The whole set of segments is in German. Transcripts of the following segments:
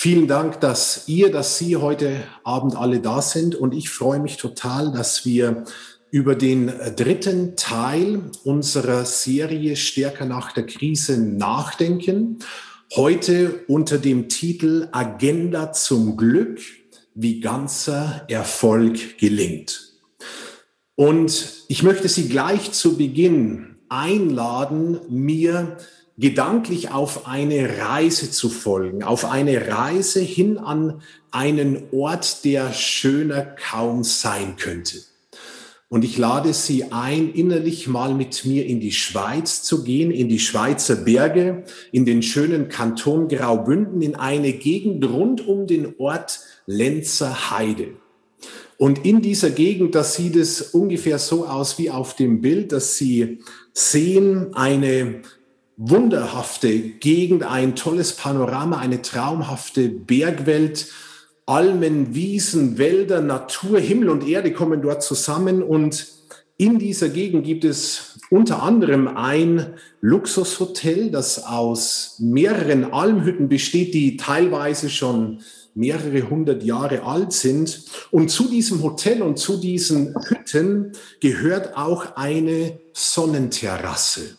Vielen Dank, dass ihr, dass Sie heute Abend alle da sind. Und ich freue mich total, dass wir über den dritten Teil unserer Serie Stärker nach der Krise nachdenken. Heute unter dem Titel Agenda zum Glück, wie ganzer Erfolg gelingt. Und ich möchte Sie gleich zu Beginn einladen, mir gedanklich auf eine Reise zu folgen, auf eine Reise hin an einen Ort, der schöner kaum sein könnte. Und ich lade Sie ein, innerlich mal mit mir in die Schweiz zu gehen, in die Schweizer Berge, in den schönen Kanton Graubünden, in eine Gegend rund um den Ort Lenzer Heide. Und in dieser Gegend, da sieht es ungefähr so aus wie auf dem Bild, dass Sie sehen eine wunderhafte Gegend, ein tolles Panorama, eine traumhafte Bergwelt, Almen, Wiesen, Wälder, Natur, Himmel und Erde kommen dort zusammen und in dieser Gegend gibt es unter anderem ein Luxushotel, das aus mehreren Almhütten besteht, die teilweise schon mehrere hundert Jahre alt sind. Und zu diesem Hotel und zu diesen Hütten gehört auch eine Sonnenterrasse.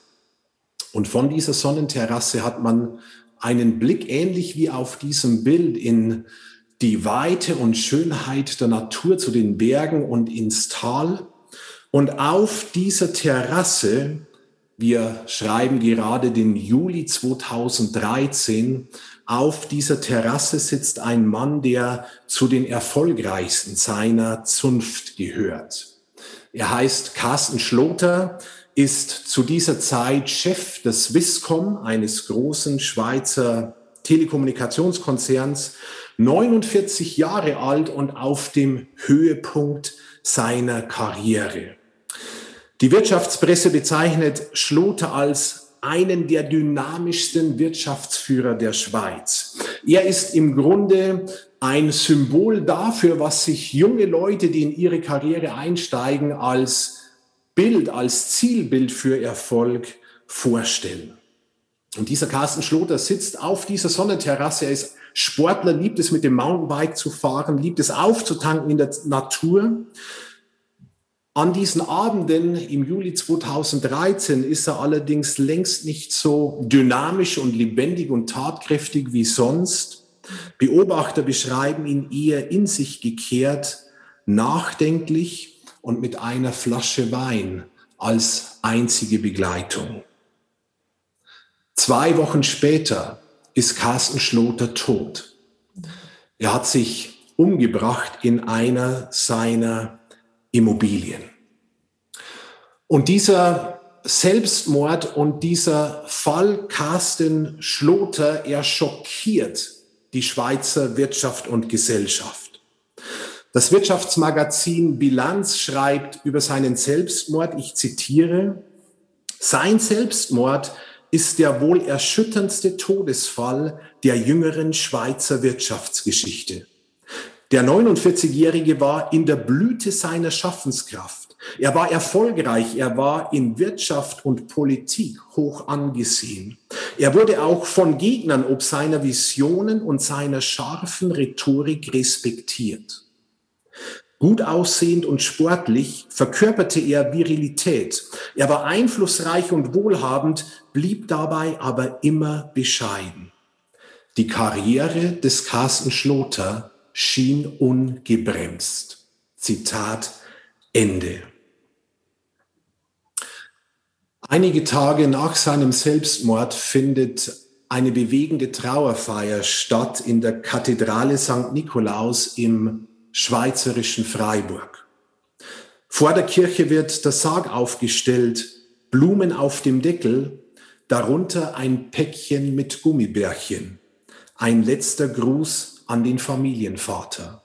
Und von dieser Sonnenterrasse hat man einen Blick ähnlich wie auf diesem Bild in die Weite und Schönheit der Natur zu den Bergen und ins Tal. Und auf dieser Terrasse, wir schreiben gerade den Juli 2013, auf dieser Terrasse sitzt ein Mann, der zu den erfolgreichsten seiner Zunft gehört. Er heißt Carsten Schloter, ist zu dieser Zeit Chef des Viscom, eines großen Schweizer Telekommunikationskonzerns, 49 Jahre alt und auf dem Höhepunkt seiner Karriere. Die Wirtschaftspresse bezeichnet Schloter als einen der dynamischsten Wirtschaftsführer der Schweiz. Er ist im Grunde ein Symbol dafür, was sich junge Leute, die in ihre Karriere einsteigen, als Bild, als Zielbild für Erfolg vorstellen. Und dieser Carsten Schloter sitzt auf dieser Sonnenterrasse. Er ist Sportler, liebt es mit dem Mountainbike zu fahren, liebt es aufzutanken in der Natur. An diesen Abenden im Juli 2013 ist er allerdings längst nicht so dynamisch und lebendig und tatkräftig wie sonst. Beobachter beschreiben ihn eher in sich gekehrt, nachdenklich und mit einer Flasche Wein als einzige Begleitung. Zwei Wochen später ist Carsten Schloter tot. Er hat sich umgebracht in einer seiner Immobilien. Und dieser Selbstmord und dieser Fall Carsten Schloter, er schockiert die Schweizer Wirtschaft und Gesellschaft. Das Wirtschaftsmagazin Bilanz schreibt über seinen Selbstmord, ich zitiere, sein Selbstmord ist der wohl erschütterndste Todesfall der jüngeren Schweizer Wirtschaftsgeschichte. Der 49-Jährige war in der Blüte seiner Schaffenskraft. Er war erfolgreich, er war in Wirtschaft und Politik hoch angesehen. Er wurde auch von Gegnern ob seiner Visionen und seiner scharfen Rhetorik respektiert. Gut aussehend und sportlich verkörperte er Virilität. Er war einflussreich und wohlhabend, blieb dabei aber immer bescheiden. Die Karriere des Carsten Schloter schien ungebremst. Zitat Ende. Einige Tage nach seinem Selbstmord findet eine bewegende Trauerfeier statt in der Kathedrale St. Nikolaus im schweizerischen Freiburg. Vor der Kirche wird der Sarg aufgestellt, Blumen auf dem Deckel, darunter ein Päckchen mit Gummibärchen, ein letzter Gruß an den Familienvater.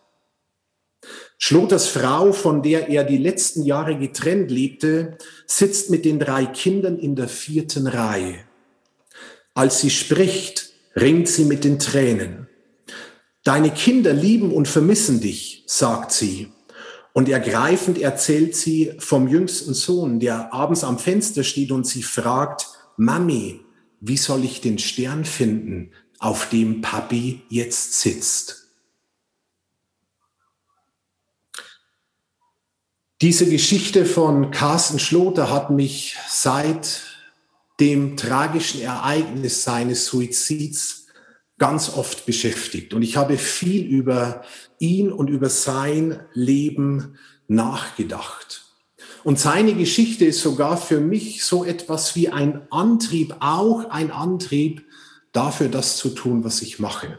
Schloters Frau, von der er die letzten Jahre getrennt lebte, sitzt mit den drei Kindern in der vierten Reihe. Als sie spricht, ringt sie mit den Tränen. Deine Kinder lieben und vermissen dich, sagt sie. Und ergreifend erzählt sie vom jüngsten Sohn, der abends am Fenster steht und sie fragt, Mami, wie soll ich den Stern finden, auf dem Papi jetzt sitzt. Diese Geschichte von Carsten Schloter hat mich seit dem tragischen Ereignis seines Suizids ganz oft beschäftigt. Und ich habe viel über ihn und über sein Leben nachgedacht. Und seine Geschichte ist sogar für mich so etwas wie ein Antrieb, auch ein Antrieb dafür, das zu tun, was ich mache.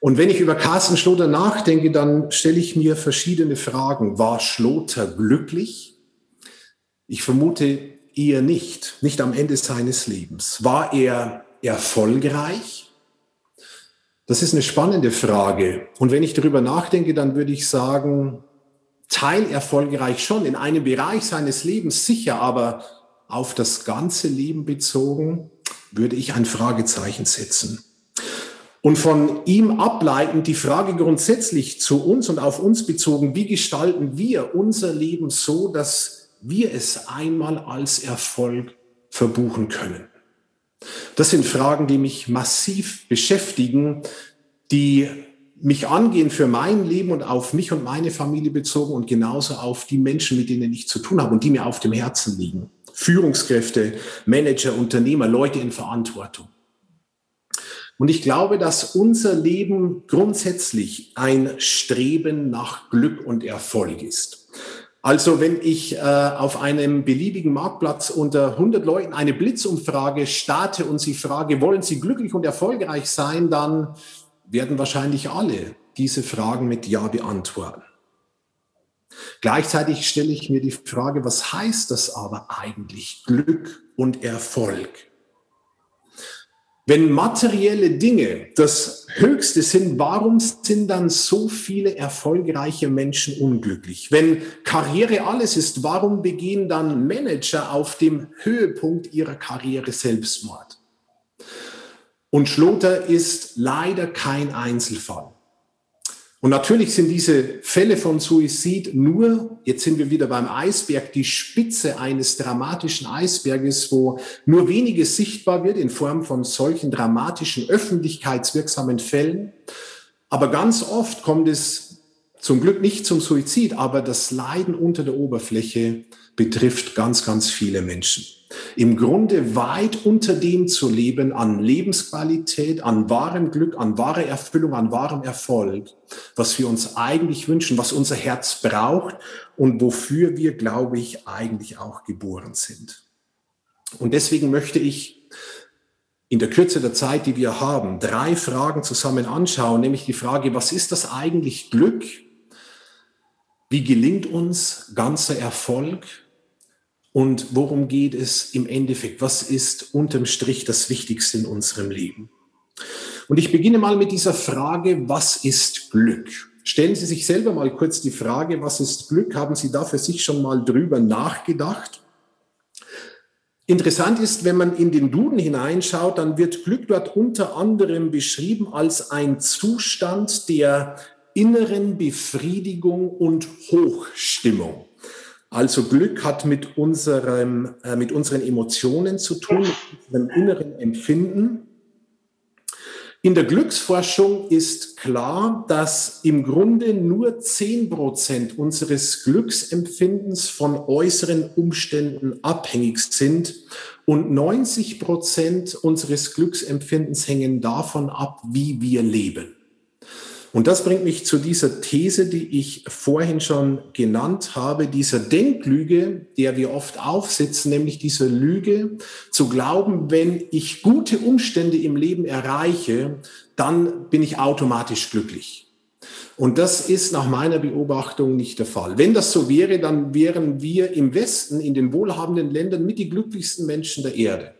Und wenn ich über Carsten Schloter nachdenke, dann stelle ich mir verschiedene Fragen. War Schloter glücklich? Ich vermute eher nicht, nicht am Ende seines Lebens. War er erfolgreich? Das ist eine spannende Frage. Und wenn ich darüber nachdenke, dann würde ich sagen, teilerfolgreich schon, in einem Bereich seines Lebens sicher, aber auf das ganze Leben bezogen, würde ich ein Fragezeichen setzen. Und von ihm ableitend die Frage grundsätzlich zu uns und auf uns bezogen, wie gestalten wir unser Leben so, dass wir es einmal als Erfolg verbuchen können? Das sind Fragen, die mich massiv beschäftigen, die mich angehen für mein Leben und auf mich und meine Familie bezogen und genauso auf die Menschen, mit denen ich zu tun habe und die mir auf dem Herzen liegen. Führungskräfte, Manager, Unternehmer, Leute in Verantwortung. Und ich glaube, dass unser Leben grundsätzlich ein Streben nach Glück und Erfolg ist. Also wenn ich äh, auf einem beliebigen Marktplatz unter 100 Leuten eine Blitzumfrage starte und sie frage, wollen Sie glücklich und erfolgreich sein, dann werden wahrscheinlich alle diese Fragen mit Ja beantworten. Gleichzeitig stelle ich mir die Frage, was heißt das aber eigentlich, Glück und Erfolg? Wenn materielle Dinge das Höchste sind, warum sind dann so viele erfolgreiche Menschen unglücklich? Wenn Karriere alles ist, warum begehen dann Manager auf dem Höhepunkt ihrer Karriere Selbstmord? Und Schloter ist leider kein Einzelfall. Und natürlich sind diese Fälle von Suizid nur, jetzt sind wir wieder beim Eisberg, die Spitze eines dramatischen Eisberges, wo nur weniges sichtbar wird in Form von solchen dramatischen, öffentlichkeitswirksamen Fällen. Aber ganz oft kommt es zum Glück nicht zum Suizid, aber das Leiden unter der Oberfläche betrifft ganz, ganz viele Menschen im Grunde weit unter dem zu leben an Lebensqualität, an wahrem Glück, an wahrer Erfüllung, an wahrem Erfolg, was wir uns eigentlich wünschen, was unser Herz braucht und wofür wir, glaube ich, eigentlich auch geboren sind. Und deswegen möchte ich in der Kürze der Zeit, die wir haben, drei Fragen zusammen anschauen, nämlich die Frage, was ist das eigentlich Glück? Wie gelingt uns ganzer Erfolg? Und worum geht es im Endeffekt? Was ist unterm Strich das Wichtigste in unserem Leben? Und ich beginne mal mit dieser Frage, was ist Glück? Stellen Sie sich selber mal kurz die Frage, was ist Glück? Haben Sie da für sich schon mal drüber nachgedacht? Interessant ist, wenn man in den Duden hineinschaut, dann wird Glück dort unter anderem beschrieben als ein Zustand der inneren Befriedigung und Hochstimmung. Also Glück hat mit, unserem, äh, mit unseren Emotionen zu tun, mit unserem inneren Empfinden. In der Glücksforschung ist klar, dass im Grunde nur 10 Prozent unseres Glücksempfindens von äußeren Umständen abhängig sind und 90 Prozent unseres Glücksempfindens hängen davon ab, wie wir leben. Und das bringt mich zu dieser These, die ich vorhin schon genannt habe, dieser Denklüge, der wir oft aufsitzen, nämlich dieser Lüge zu glauben, wenn ich gute Umstände im Leben erreiche, dann bin ich automatisch glücklich. Und das ist nach meiner Beobachtung nicht der Fall. Wenn das so wäre, dann wären wir im Westen, in den wohlhabenden Ländern, mit die glücklichsten Menschen der Erde.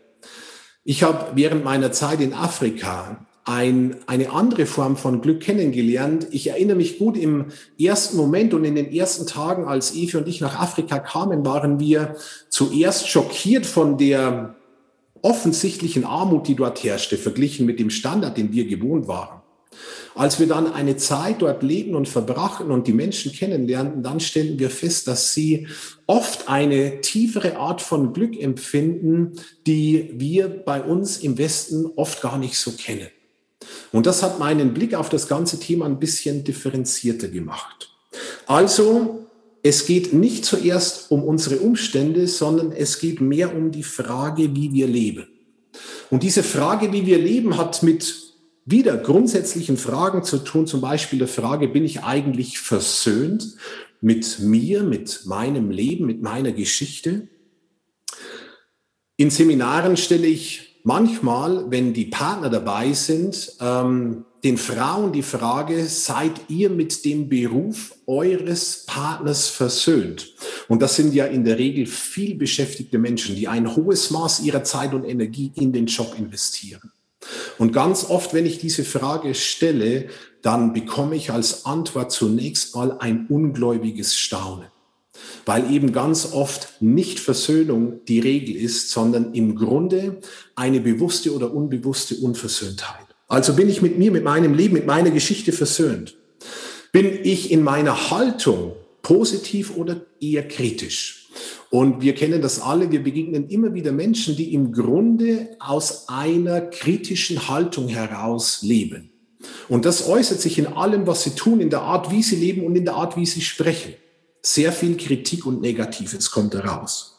Ich habe während meiner Zeit in Afrika ein, eine andere Form von Glück kennengelernt. Ich erinnere mich gut im ersten Moment und in den ersten Tagen, als Evi und ich nach Afrika kamen, waren wir zuerst schockiert von der offensichtlichen Armut, die dort herrschte, verglichen mit dem Standard, den wir gewohnt waren. Als wir dann eine Zeit dort leben und verbrachten und die Menschen kennenlernten, dann stellten wir fest, dass sie oft eine tiefere Art von Glück empfinden, die wir bei uns im Westen oft gar nicht so kennen. Und das hat meinen Blick auf das ganze Thema ein bisschen differenzierter gemacht. Also, es geht nicht zuerst um unsere Umstände, sondern es geht mehr um die Frage, wie wir leben. Und diese Frage, wie wir leben, hat mit wieder grundsätzlichen Fragen zu tun, zum Beispiel der Frage, bin ich eigentlich versöhnt mit mir, mit meinem Leben, mit meiner Geschichte? In Seminaren stelle ich manchmal, wenn die Partner dabei sind, ähm, den Frauen die Frage, seid ihr mit dem Beruf eures Partners versöhnt? Und das sind ja in der Regel viel beschäftigte Menschen, die ein hohes Maß ihrer Zeit und Energie in den Job investieren. Und ganz oft, wenn ich diese Frage stelle, dann bekomme ich als Antwort zunächst mal ein ungläubiges Staunen. Weil eben ganz oft nicht Versöhnung die Regel ist, sondern im Grunde eine bewusste oder unbewusste Unversöhntheit. Also bin ich mit mir, mit meinem Leben, mit meiner Geschichte versöhnt? Bin ich in meiner Haltung positiv oder eher kritisch? Und wir kennen das alle, wir begegnen immer wieder Menschen, die im Grunde aus einer kritischen Haltung heraus leben. Und das äußert sich in allem, was sie tun, in der Art, wie sie leben und in der Art, wie sie sprechen. Sehr viel Kritik und Negatives kommt heraus.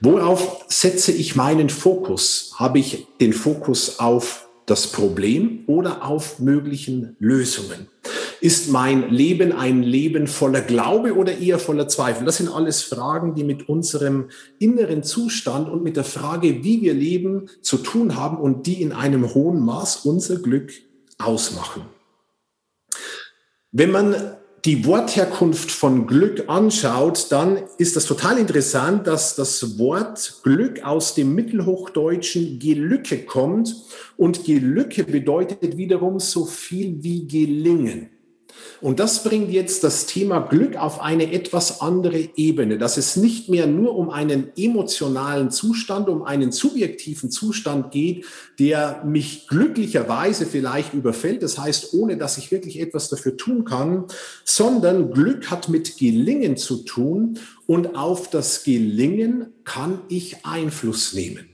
Worauf setze ich meinen Fokus? Habe ich den Fokus auf das Problem oder auf möglichen Lösungen? Ist mein Leben ein Leben voller Glaube oder eher voller Zweifel? Das sind alles Fragen, die mit unserem inneren Zustand und mit der Frage, wie wir leben, zu tun haben und die in einem hohen Maß unser Glück ausmachen. Wenn man die Wortherkunft von Glück anschaut, dann ist das total interessant, dass das Wort Glück aus dem Mittelhochdeutschen Gelücke kommt und Gelücke bedeutet wiederum so viel wie gelingen. Und das bringt jetzt das Thema Glück auf eine etwas andere Ebene, dass es nicht mehr nur um einen emotionalen Zustand, um einen subjektiven Zustand geht, der mich glücklicherweise vielleicht überfällt, das heißt, ohne dass ich wirklich etwas dafür tun kann, sondern Glück hat mit Gelingen zu tun und auf das Gelingen kann ich Einfluss nehmen.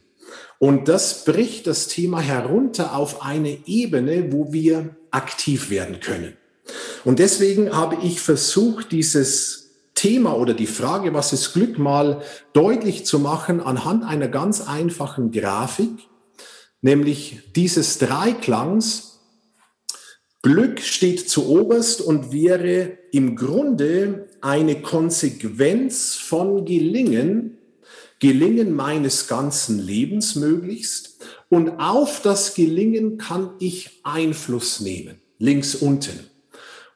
Und das bricht das Thema herunter auf eine Ebene, wo wir aktiv werden können. Und deswegen habe ich versucht, dieses Thema oder die Frage, was ist Glück, mal deutlich zu machen anhand einer ganz einfachen Grafik, nämlich dieses Dreiklangs. Glück steht zu oberst und wäre im Grunde eine Konsequenz von Gelingen, Gelingen meines ganzen Lebens möglichst. Und auf das Gelingen kann ich Einfluss nehmen, links unten.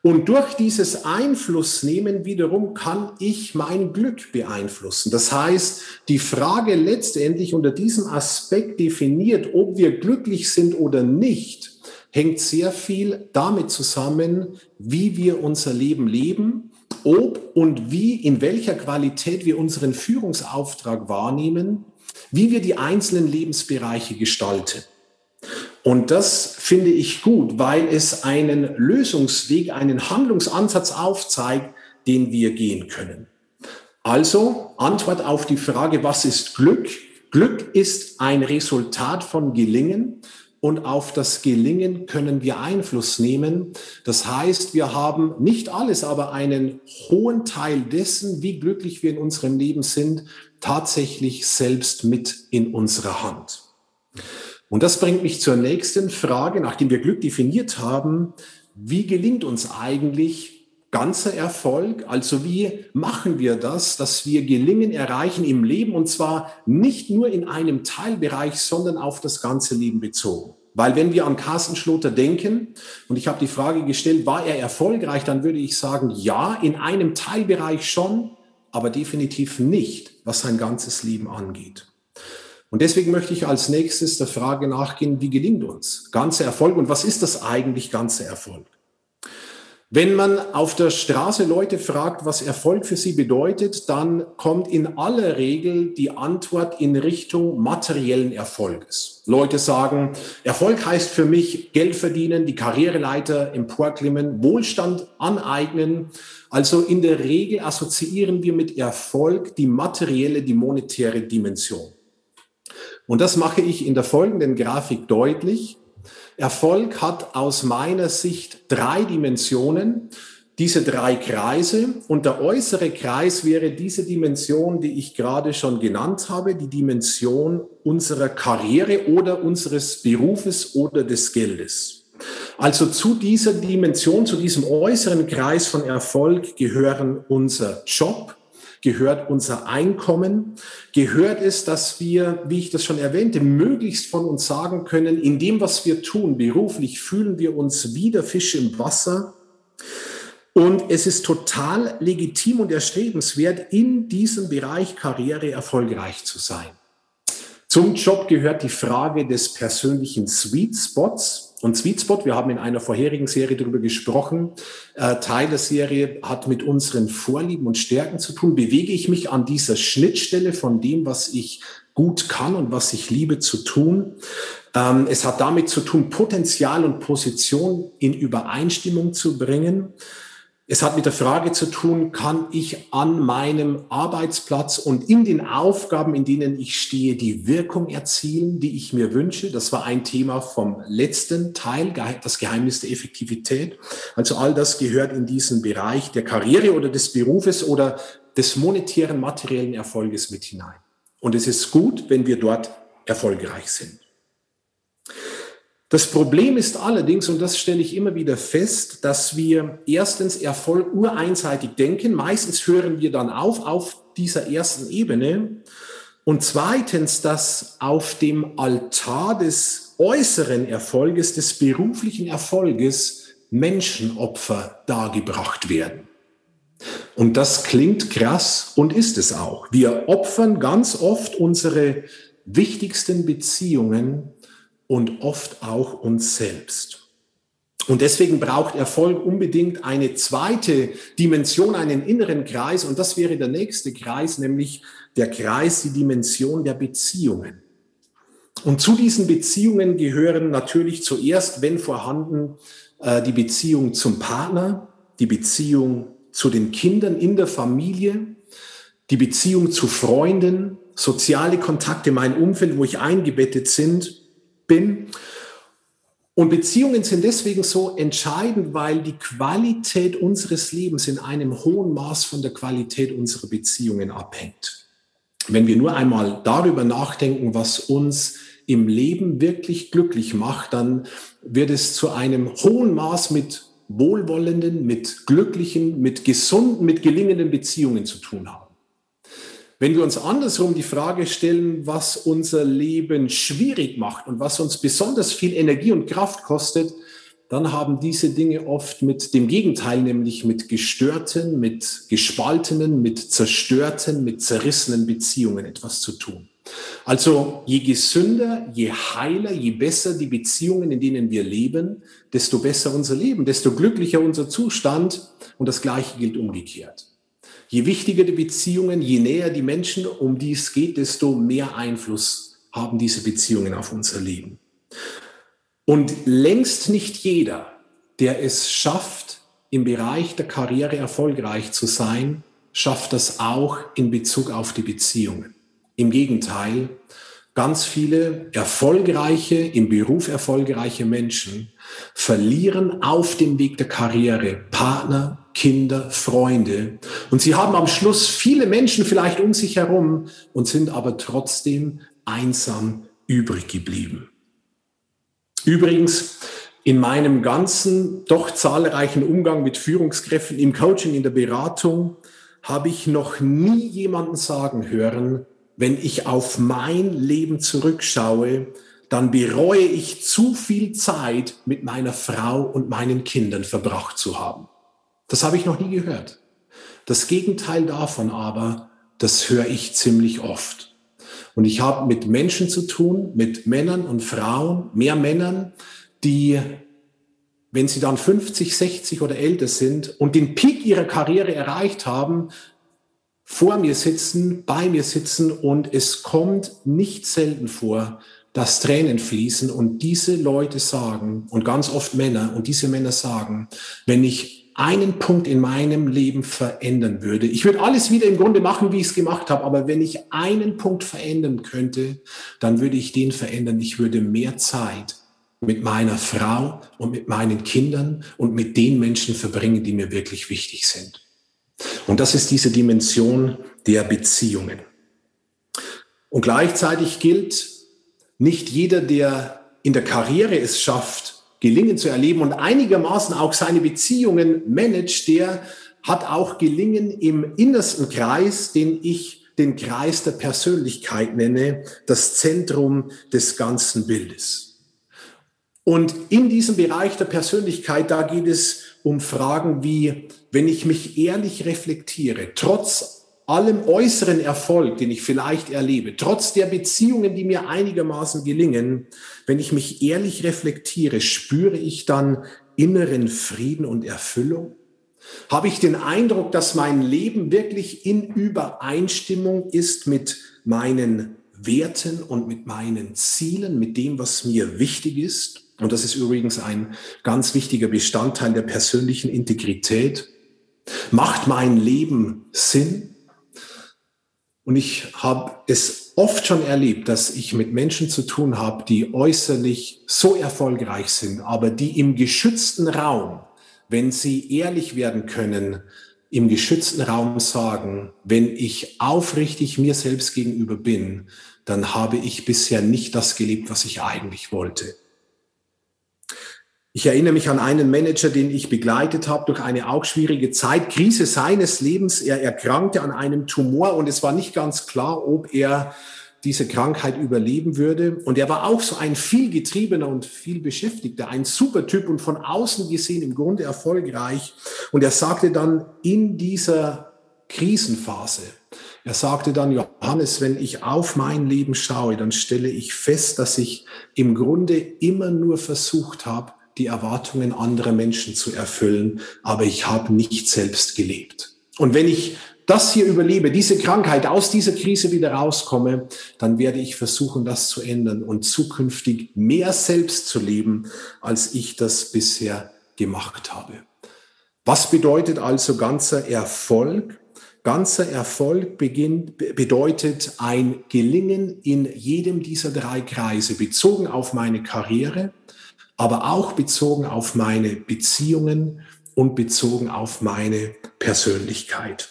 Und durch dieses Einflussnehmen wiederum kann ich mein Glück beeinflussen. Das heißt, die Frage letztendlich unter diesem Aspekt definiert, ob wir glücklich sind oder nicht, hängt sehr viel damit zusammen, wie wir unser Leben leben, ob und wie, in welcher Qualität wir unseren Führungsauftrag wahrnehmen, wie wir die einzelnen Lebensbereiche gestalten. Und das finde ich gut, weil es einen Lösungsweg, einen Handlungsansatz aufzeigt, den wir gehen können. Also Antwort auf die Frage, was ist Glück? Glück ist ein Resultat von Gelingen und auf das Gelingen können wir Einfluss nehmen. Das heißt, wir haben nicht alles, aber einen hohen Teil dessen, wie glücklich wir in unserem Leben sind, tatsächlich selbst mit in unserer Hand. Und das bringt mich zur nächsten Frage, nachdem wir Glück definiert haben. Wie gelingt uns eigentlich ganzer Erfolg? Also wie machen wir das, dass wir Gelingen erreichen im Leben und zwar nicht nur in einem Teilbereich, sondern auf das ganze Leben bezogen? Weil wenn wir an Carsten Schloter denken, und ich habe die Frage gestellt, war er erfolgreich, dann würde ich sagen, ja, in einem Teilbereich schon, aber definitiv nicht, was sein ganzes Leben angeht. Und deswegen möchte ich als nächstes der Frage nachgehen, wie gelingt uns ganzer Erfolg und was ist das eigentlich ganze Erfolg? Wenn man auf der Straße Leute fragt, was Erfolg für sie bedeutet, dann kommt in aller Regel die Antwort in Richtung materiellen Erfolges. Leute sagen, Erfolg heißt für mich Geld verdienen, die Karriereleiter emporklimmen, Wohlstand aneignen. Also in der Regel assoziieren wir mit Erfolg die materielle, die monetäre Dimension. Und das mache ich in der folgenden Grafik deutlich. Erfolg hat aus meiner Sicht drei Dimensionen, diese drei Kreise. Und der äußere Kreis wäre diese Dimension, die ich gerade schon genannt habe, die Dimension unserer Karriere oder unseres Berufes oder des Geldes. Also zu dieser Dimension, zu diesem äußeren Kreis von Erfolg gehören unser Job, gehört unser Einkommen, gehört es, dass wir, wie ich das schon erwähnte, möglichst von uns sagen können, in dem, was wir tun, beruflich, fühlen wir uns wie der Fisch im Wasser. Und es ist total legitim und erstrebenswert, in diesem Bereich Karriere erfolgreich zu sein. Zum Job gehört die Frage des persönlichen Sweet Spots. Und Sweet Spot, wir haben in einer vorherigen Serie darüber gesprochen, äh, Teil der Serie hat mit unseren Vorlieben und Stärken zu tun. Bewege ich mich an dieser Schnittstelle von dem, was ich gut kann und was ich liebe zu tun. Ähm, es hat damit zu tun, Potenzial und Position in Übereinstimmung zu bringen. Es hat mit der Frage zu tun, kann ich an meinem Arbeitsplatz und in den Aufgaben, in denen ich stehe, die Wirkung erzielen, die ich mir wünsche? Das war ein Thema vom letzten Teil, das Geheimnis der Effektivität. Also all das gehört in diesen Bereich der Karriere oder des Berufes oder des monetären, materiellen Erfolges mit hinein. Und es ist gut, wenn wir dort erfolgreich sind. Das Problem ist allerdings, und das stelle ich immer wieder fest, dass wir erstens Erfolg ureinseitig denken. Meistens hören wir dann auf auf dieser ersten Ebene. Und zweitens, dass auf dem Altar des äußeren Erfolges, des beruflichen Erfolges Menschenopfer dargebracht werden. Und das klingt krass und ist es auch. Wir opfern ganz oft unsere wichtigsten Beziehungen und oft auch uns selbst. Und deswegen braucht Erfolg unbedingt eine zweite Dimension, einen inneren Kreis. Und das wäre der nächste Kreis, nämlich der Kreis, die Dimension der Beziehungen. Und zu diesen Beziehungen gehören natürlich zuerst, wenn vorhanden, äh, die Beziehung zum Partner, die Beziehung zu den Kindern in der Familie, die Beziehung zu Freunden, soziale Kontakte, mein Umfeld, wo ich eingebettet sind bin. Und Beziehungen sind deswegen so entscheidend, weil die Qualität unseres Lebens in einem hohen Maß von der Qualität unserer Beziehungen abhängt. Wenn wir nur einmal darüber nachdenken, was uns im Leben wirklich glücklich macht, dann wird es zu einem hohen Maß mit wohlwollenden, mit glücklichen, mit gesunden, mit gelingenden Beziehungen zu tun haben. Wenn wir uns andersrum die Frage stellen, was unser Leben schwierig macht und was uns besonders viel Energie und Kraft kostet, dann haben diese Dinge oft mit dem Gegenteil, nämlich mit gestörten, mit gespaltenen, mit zerstörten, mit zerrissenen Beziehungen etwas zu tun. Also je gesünder, je heiler, je besser die Beziehungen, in denen wir leben, desto besser unser Leben, desto glücklicher unser Zustand und das Gleiche gilt umgekehrt. Je wichtiger die Beziehungen, je näher die Menschen, um die es geht, desto mehr Einfluss haben diese Beziehungen auf unser Leben. Und längst nicht jeder, der es schafft, im Bereich der Karriere erfolgreich zu sein, schafft das auch in Bezug auf die Beziehungen. Im Gegenteil, ganz viele erfolgreiche, im Beruf erfolgreiche Menschen verlieren auf dem Weg der Karriere Partner, Kinder, Freunde. Und sie haben am Schluss viele Menschen vielleicht um sich herum und sind aber trotzdem einsam übrig geblieben. Übrigens, in meinem ganzen, doch zahlreichen Umgang mit Führungskräften im Coaching, in der Beratung, habe ich noch nie jemanden sagen hören, wenn ich auf mein Leben zurückschaue, dann bereue ich zu viel Zeit mit meiner Frau und meinen Kindern verbracht zu haben. Das habe ich noch nie gehört. Das Gegenteil davon aber, das höre ich ziemlich oft. Und ich habe mit Menschen zu tun, mit Männern und Frauen, mehr Männern, die wenn sie dann 50, 60 oder älter sind und den Peak ihrer Karriere erreicht haben, vor mir sitzen, bei mir sitzen und es kommt nicht selten vor, dass Tränen fließen und diese Leute sagen, und ganz oft Männer, und diese Männer sagen, wenn ich einen Punkt in meinem Leben verändern würde, ich würde alles wieder im Grunde machen, wie ich es gemacht habe, aber wenn ich einen Punkt verändern könnte, dann würde ich den verändern. Ich würde mehr Zeit mit meiner Frau und mit meinen Kindern und mit den Menschen verbringen, die mir wirklich wichtig sind. Und das ist diese Dimension der Beziehungen. Und gleichzeitig gilt, nicht jeder, der in der Karriere es schafft, Gelingen zu erleben und einigermaßen auch seine Beziehungen managt, der hat auch Gelingen im innersten Kreis, den ich den Kreis der Persönlichkeit nenne, das Zentrum des ganzen Bildes. Und in diesem Bereich der Persönlichkeit, da geht es um Fragen wie, wenn ich mich ehrlich reflektiere, trotz allem äußeren Erfolg, den ich vielleicht erlebe, trotz der Beziehungen, die mir einigermaßen gelingen, wenn ich mich ehrlich reflektiere, spüre ich dann inneren Frieden und Erfüllung? Habe ich den Eindruck, dass mein Leben wirklich in Übereinstimmung ist mit meinen Werten und mit meinen Zielen, mit dem, was mir wichtig ist? Und das ist übrigens ein ganz wichtiger Bestandteil der persönlichen Integrität. Macht mein Leben Sinn? Und ich habe es oft schon erlebt, dass ich mit Menschen zu tun habe, die äußerlich so erfolgreich sind, aber die im geschützten Raum, wenn sie ehrlich werden können, im geschützten Raum sagen, wenn ich aufrichtig mir selbst gegenüber bin, dann habe ich bisher nicht das gelebt, was ich eigentlich wollte. Ich erinnere mich an einen Manager, den ich begleitet habe durch eine auch schwierige Zeit, Krise seines Lebens. Er erkrankte an einem Tumor und es war nicht ganz klar, ob er diese Krankheit überleben würde. Und er war auch so ein viel getriebener und viel beschäftigter, ein super Typ und von außen gesehen im Grunde erfolgreich. Und er sagte dann in dieser Krisenphase, er sagte dann, Johannes, wenn ich auf mein Leben schaue, dann stelle ich fest, dass ich im Grunde immer nur versucht habe, die Erwartungen anderer Menschen zu erfüllen, aber ich habe nicht selbst gelebt. Und wenn ich das hier überlebe, diese Krankheit, aus dieser Krise wieder rauskomme, dann werde ich versuchen, das zu ändern und zukünftig mehr selbst zu leben, als ich das bisher gemacht habe. Was bedeutet also ganzer Erfolg? Ganzer Erfolg beginnt, bedeutet ein Gelingen in jedem dieser drei Kreise, bezogen auf meine Karriere, aber auch bezogen auf meine Beziehungen und bezogen auf meine Persönlichkeit.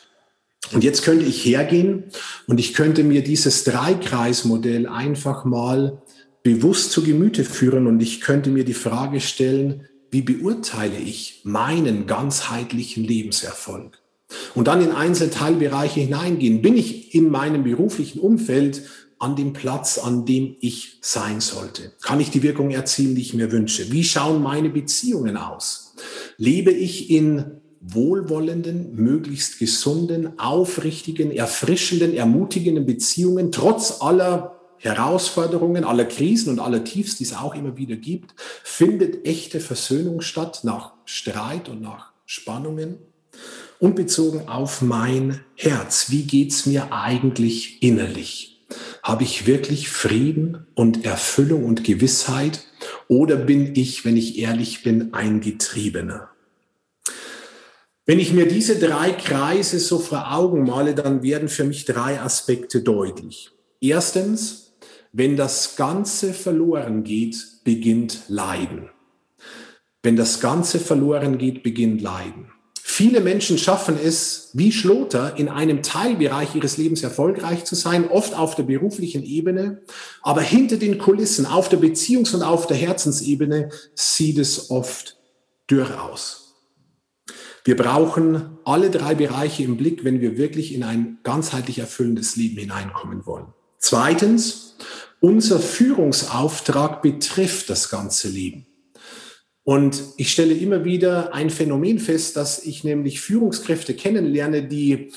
Und jetzt könnte ich hergehen und ich könnte mir dieses Dreikreismodell einfach mal bewusst zu Gemüte führen und ich könnte mir die Frage stellen, wie beurteile ich meinen ganzheitlichen Lebenserfolg? Und dann in einzelne Teilbereiche hineingehen. Bin ich in meinem beruflichen Umfeld an dem Platz, an dem ich sein sollte? Kann ich die Wirkung erzielen, die ich mir wünsche? Wie schauen meine Beziehungen aus? Lebe ich in wohlwollenden, möglichst gesunden, aufrichtigen, erfrischenden, ermutigenden Beziehungen, trotz aller Herausforderungen, aller Krisen und aller Tiefs, die es auch immer wieder gibt, findet echte Versöhnung statt nach Streit und nach Spannungen? Und bezogen auf mein Herz, wie geht's mir eigentlich innerlich? Habe ich wirklich Frieden und Erfüllung und Gewissheit oder bin ich, wenn ich ehrlich bin, ein Getriebener? Wenn ich mir diese drei Kreise so vor Augen male, dann werden für mich drei Aspekte deutlich. Erstens, wenn das Ganze verloren geht, beginnt Leiden. Wenn das Ganze verloren geht, beginnt Leiden. Viele Menschen schaffen es, wie Schloter, in einem Teilbereich ihres Lebens erfolgreich zu sein, oft auf der beruflichen Ebene, aber hinter den Kulissen, auf der Beziehungs- und auf der Herzensebene sieht es oft dürr aus. Wir brauchen alle drei Bereiche im Blick, wenn wir wirklich in ein ganzheitlich erfüllendes Leben hineinkommen wollen. Zweitens, unser Führungsauftrag betrifft das ganze Leben. Und ich stelle immer wieder ein Phänomen fest, dass ich nämlich Führungskräfte kennenlerne, die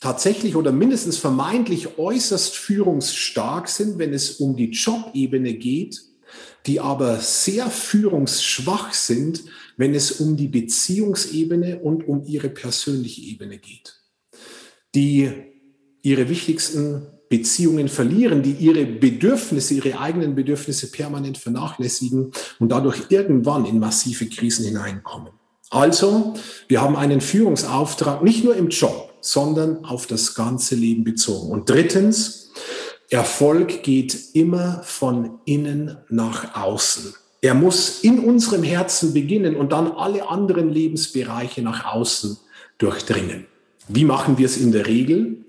tatsächlich oder mindestens vermeintlich äußerst führungsstark sind, wenn es um die Jobebene geht, die aber sehr führungsschwach sind, wenn es um die Beziehungsebene und um ihre persönliche Ebene geht. Die ihre wichtigsten Beziehungen verlieren, die ihre Bedürfnisse, ihre eigenen Bedürfnisse permanent vernachlässigen und dadurch irgendwann in massive Krisen hineinkommen. Also, wir haben einen Führungsauftrag nicht nur im Job, sondern auf das ganze Leben bezogen. Und drittens, Erfolg geht immer von innen nach außen. Er muss in unserem Herzen beginnen und dann alle anderen Lebensbereiche nach außen durchdringen. Wie machen wir es in der Regel?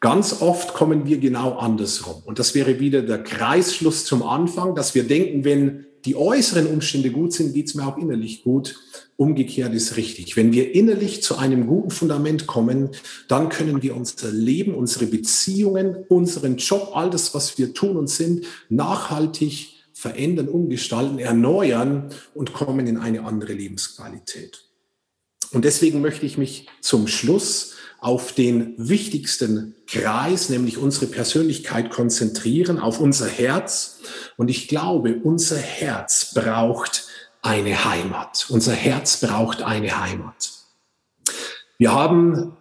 Ganz oft kommen wir genau andersrum. Und das wäre wieder der Kreisschluss zum Anfang, dass wir denken, wenn die äußeren Umstände gut sind, geht es mir auch innerlich gut. Umgekehrt ist richtig. Wenn wir innerlich zu einem guten Fundament kommen, dann können wir unser Leben, unsere Beziehungen, unseren Job, all das, was wir tun und sind, nachhaltig verändern, umgestalten, erneuern und kommen in eine andere Lebensqualität. Und deswegen möchte ich mich zum Schluss auf den wichtigsten Kreis, nämlich unsere Persönlichkeit konzentrieren, auf unser Herz. Und ich glaube, unser Herz braucht eine Heimat. Unser Herz braucht eine Heimat. Wir haben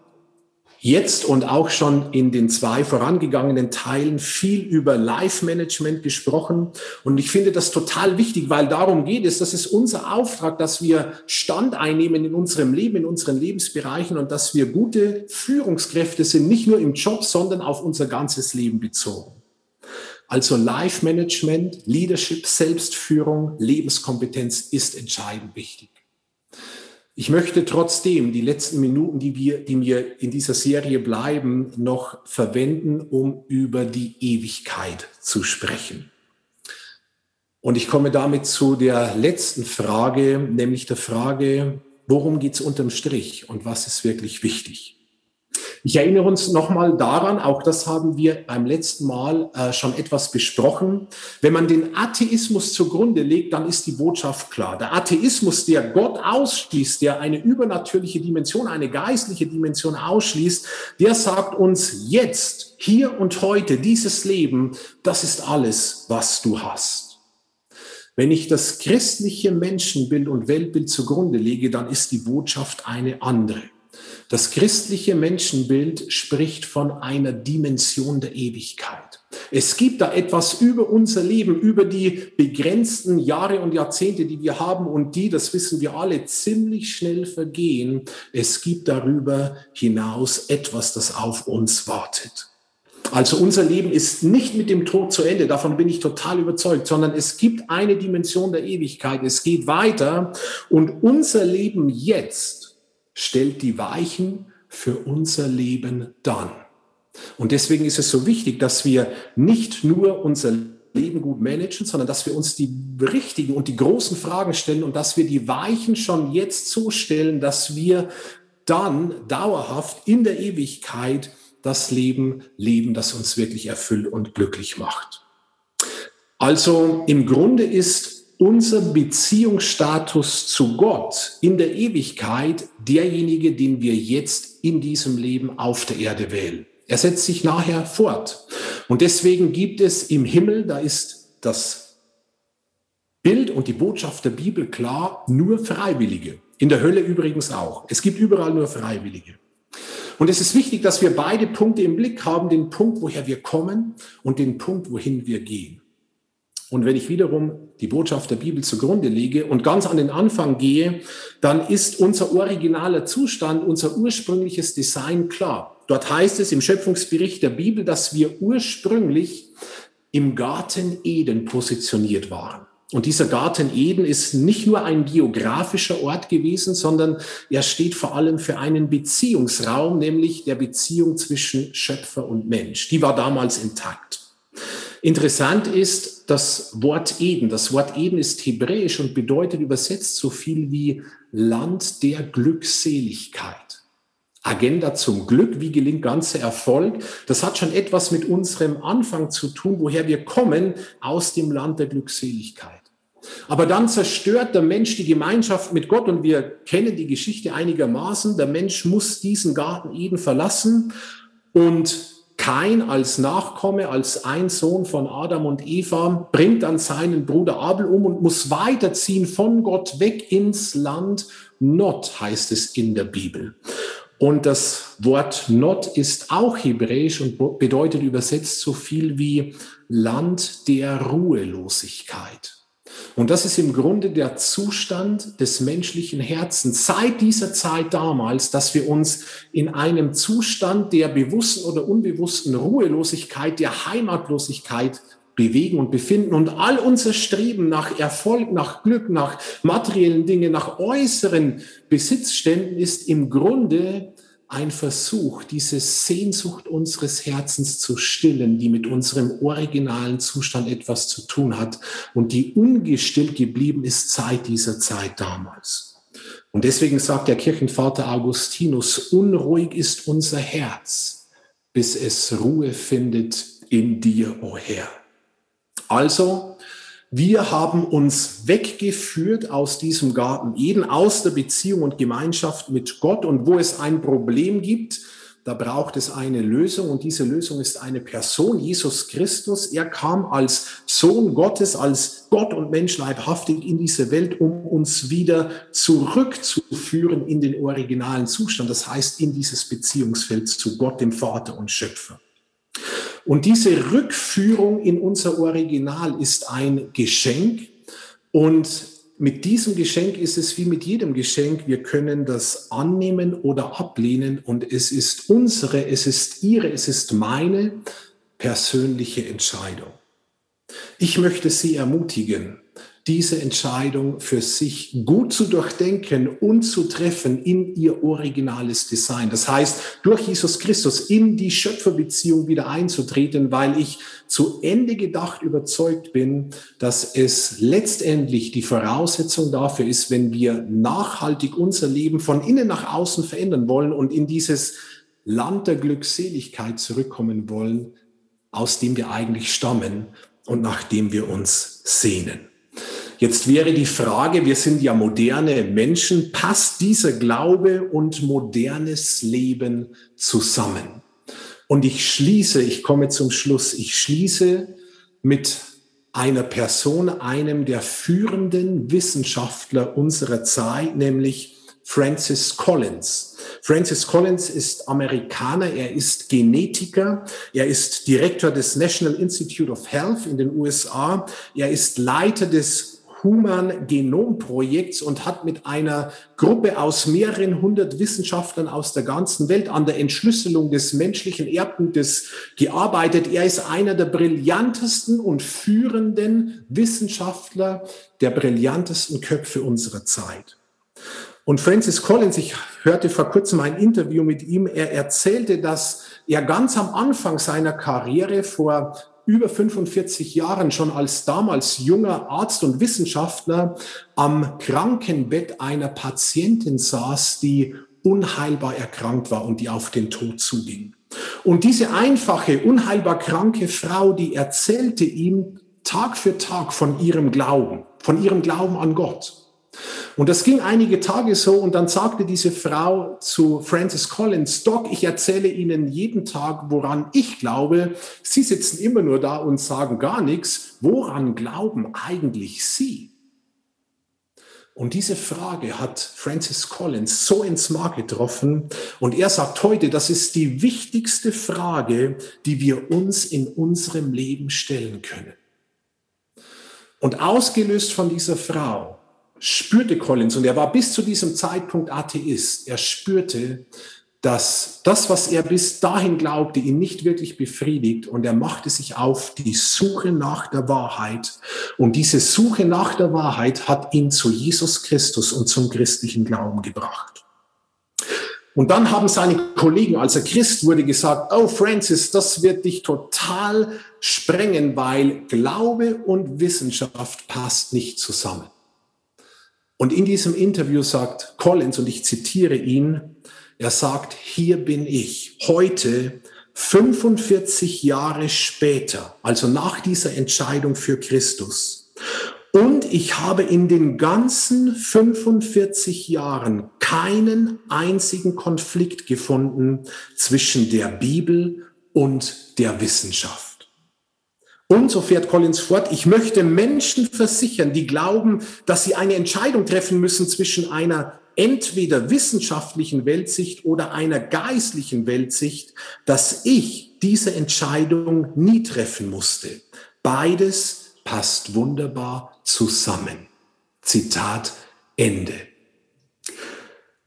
jetzt und auch schon in den zwei vorangegangenen Teilen viel über Life-Management gesprochen. Und ich finde das total wichtig, weil darum geht es. Das ist unser Auftrag, dass wir Stand einnehmen in unserem Leben, in unseren Lebensbereichen und dass wir gute Führungskräfte sind, nicht nur im Job, sondern auf unser ganzes Leben bezogen. Also Life-Management, Leadership, Selbstführung, Lebenskompetenz ist entscheidend wichtig. Ich möchte trotzdem die letzten Minuten, die wir, die mir in dieser Serie bleiben, noch verwenden, um über die Ewigkeit zu sprechen. Und ich komme damit zu der letzten Frage, nämlich der Frage, worum geht es unterm Strich und was ist wirklich wichtig? Ich erinnere uns nochmal daran, auch das haben wir beim letzten Mal äh, schon etwas besprochen. Wenn man den Atheismus zugrunde legt, dann ist die Botschaft klar. Der Atheismus, der Gott ausschließt, der eine übernatürliche Dimension, eine geistliche Dimension ausschließt, der sagt uns jetzt, hier und heute, dieses Leben, das ist alles, was du hast. Wenn ich das christliche Menschenbild und Weltbild zugrunde lege, dann ist die Botschaft eine andere. Das christliche Menschenbild spricht von einer Dimension der Ewigkeit. Es gibt da etwas über unser Leben, über die begrenzten Jahre und Jahrzehnte, die wir haben und die, das wissen wir alle, ziemlich schnell vergehen. Es gibt darüber hinaus etwas, das auf uns wartet. Also unser Leben ist nicht mit dem Tod zu Ende, davon bin ich total überzeugt, sondern es gibt eine Dimension der Ewigkeit. Es geht weiter und unser Leben jetzt stellt die Weichen für unser Leben dann. Und deswegen ist es so wichtig, dass wir nicht nur unser Leben gut managen, sondern dass wir uns die richtigen und die großen Fragen stellen und dass wir die Weichen schon jetzt so stellen, dass wir dann dauerhaft in der Ewigkeit das Leben leben, das uns wirklich erfüllt und glücklich macht. Also im Grunde ist unser Beziehungsstatus zu Gott in der Ewigkeit derjenige, den wir jetzt in diesem Leben auf der Erde wählen. Er setzt sich nachher fort. Und deswegen gibt es im Himmel, da ist das Bild und die Botschaft der Bibel klar, nur Freiwillige. In der Hölle übrigens auch. Es gibt überall nur Freiwillige. Und es ist wichtig, dass wir beide Punkte im Blick haben, den Punkt, woher wir kommen und den Punkt, wohin wir gehen. Und wenn ich wiederum die Botschaft der Bibel zugrunde lege und ganz an den Anfang gehe, dann ist unser originaler Zustand, unser ursprüngliches Design klar. Dort heißt es im Schöpfungsbericht der Bibel, dass wir ursprünglich im Garten Eden positioniert waren. Und dieser Garten Eden ist nicht nur ein geografischer Ort gewesen, sondern er steht vor allem für einen Beziehungsraum, nämlich der Beziehung zwischen Schöpfer und Mensch. Die war damals intakt. Interessant ist das Wort Eden. Das Wort Eden ist hebräisch und bedeutet übersetzt so viel wie Land der Glückseligkeit. Agenda zum Glück, wie gelingt ganzer Erfolg? Das hat schon etwas mit unserem Anfang zu tun, woher wir kommen, aus dem Land der Glückseligkeit. Aber dann zerstört der Mensch die Gemeinschaft mit Gott und wir kennen die Geschichte einigermaßen. Der Mensch muss diesen Garten Eden verlassen und Kain als Nachkomme, als ein Sohn von Adam und Eva, bringt dann seinen Bruder Abel um und muss weiterziehen von Gott weg ins Land Not, heißt es in der Bibel. Und das Wort Not ist auch hebräisch und bedeutet übersetzt so viel wie Land der Ruhelosigkeit. Und das ist im Grunde der Zustand des menschlichen Herzens seit dieser Zeit damals, dass wir uns in einem Zustand der bewussten oder unbewussten Ruhelosigkeit, der Heimatlosigkeit bewegen und befinden. Und all unser Streben nach Erfolg, nach Glück, nach materiellen Dingen, nach äußeren Besitzständen ist im Grunde ein Versuch, diese Sehnsucht unseres Herzens zu stillen, die mit unserem originalen Zustand etwas zu tun hat und die ungestillt geblieben ist seit dieser Zeit damals. Und deswegen sagt der Kirchenvater Augustinus, unruhig ist unser Herz, bis es Ruhe findet in dir, o oh Herr. Also, wir haben uns weggeführt aus diesem Garten Eden, aus der Beziehung und Gemeinschaft mit Gott. Und wo es ein Problem gibt, da braucht es eine Lösung und diese Lösung ist eine Person, Jesus Christus. Er kam als Sohn Gottes, als Gott und Mensch leibhaftig in diese Welt, um uns wieder zurückzuführen in den originalen Zustand. Das heißt, in dieses Beziehungsfeld zu Gott, dem Vater und Schöpfer. Und diese Rückführung in unser Original ist ein Geschenk. Und mit diesem Geschenk ist es wie mit jedem Geschenk, wir können das annehmen oder ablehnen. Und es ist unsere, es ist ihre, es ist meine persönliche Entscheidung. Ich möchte Sie ermutigen, diese Entscheidung für sich gut zu durchdenken und zu treffen in ihr originales Design. Das heißt, durch Jesus Christus in die Schöpferbeziehung wieder einzutreten, weil ich zu Ende gedacht überzeugt bin, dass es letztendlich die Voraussetzung dafür ist, wenn wir nachhaltig unser Leben von innen nach außen verändern wollen und in dieses Land der Glückseligkeit zurückkommen wollen, aus dem wir eigentlich stammen und nach dem wir uns sehnen. Jetzt wäre die Frage, wir sind ja moderne Menschen, passt dieser Glaube und modernes Leben zusammen? Und ich schließe, ich komme zum Schluss, ich schließe mit einer Person, einem der führenden Wissenschaftler unserer Zeit, nämlich Francis Collins. Francis Collins ist Amerikaner, er ist Genetiker, er ist Direktor des National Institute of Health in den USA, er ist Leiter des Human Genom Projekts und hat mit einer Gruppe aus mehreren hundert Wissenschaftlern aus der ganzen Welt an der Entschlüsselung des menschlichen Erbgutes gearbeitet. Er ist einer der brillantesten und führenden Wissenschaftler, der brillantesten Köpfe unserer Zeit. Und Francis Collins, ich hörte vor kurzem ein Interview mit ihm, er erzählte, dass er ganz am Anfang seiner Karriere vor über 45 Jahren schon als damals junger Arzt und Wissenschaftler am Krankenbett einer Patientin saß, die unheilbar erkrankt war und die auf den Tod zuging. Und diese einfache, unheilbar kranke Frau, die erzählte ihm Tag für Tag von ihrem Glauben, von ihrem Glauben an Gott. Und das ging einige Tage so und dann sagte diese Frau zu Francis Collins, Doc, ich erzähle Ihnen jeden Tag, woran ich glaube. Sie sitzen immer nur da und sagen gar nichts. Woran glauben eigentlich Sie? Und diese Frage hat Francis Collins so ins Mark getroffen. Und er sagt heute, das ist die wichtigste Frage, die wir uns in unserem Leben stellen können. Und ausgelöst von dieser Frau spürte Collins, und er war bis zu diesem Zeitpunkt Atheist, er spürte, dass das, was er bis dahin glaubte, ihn nicht wirklich befriedigt und er machte sich auf die Suche nach der Wahrheit. Und diese Suche nach der Wahrheit hat ihn zu Jesus Christus und zum christlichen Glauben gebracht. Und dann haben seine Kollegen, als er Christ wurde, gesagt, oh Francis, das wird dich total sprengen, weil Glaube und Wissenschaft passt nicht zusammen. Und in diesem Interview sagt Collins, und ich zitiere ihn, er sagt, hier bin ich, heute 45 Jahre später, also nach dieser Entscheidung für Christus. Und ich habe in den ganzen 45 Jahren keinen einzigen Konflikt gefunden zwischen der Bibel und der Wissenschaft. Und so fährt Collins fort, ich möchte Menschen versichern, die glauben, dass sie eine Entscheidung treffen müssen zwischen einer entweder wissenschaftlichen Weltsicht oder einer geistlichen Weltsicht, dass ich diese Entscheidung nie treffen musste. Beides passt wunderbar zusammen. Zitat Ende.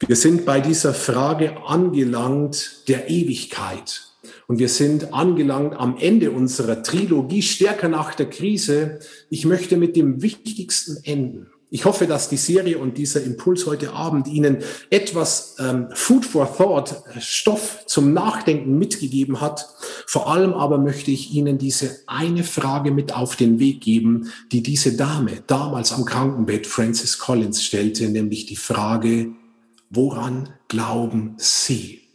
Wir sind bei dieser Frage angelangt der Ewigkeit. Und wir sind angelangt am Ende unserer Trilogie Stärker nach der Krise. Ich möchte mit dem Wichtigsten enden. Ich hoffe, dass die Serie und dieser Impuls heute Abend Ihnen etwas ähm, Food for Thought, äh, Stoff zum Nachdenken mitgegeben hat. Vor allem aber möchte ich Ihnen diese eine Frage mit auf den Weg geben, die diese Dame damals am Krankenbett Francis Collins stellte, nämlich die Frage, woran glauben Sie?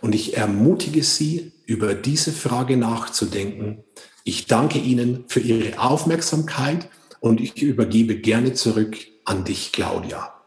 Und ich ermutige Sie, über diese Frage nachzudenken. Ich danke Ihnen für Ihre Aufmerksamkeit und ich übergebe gerne zurück an dich, Claudia.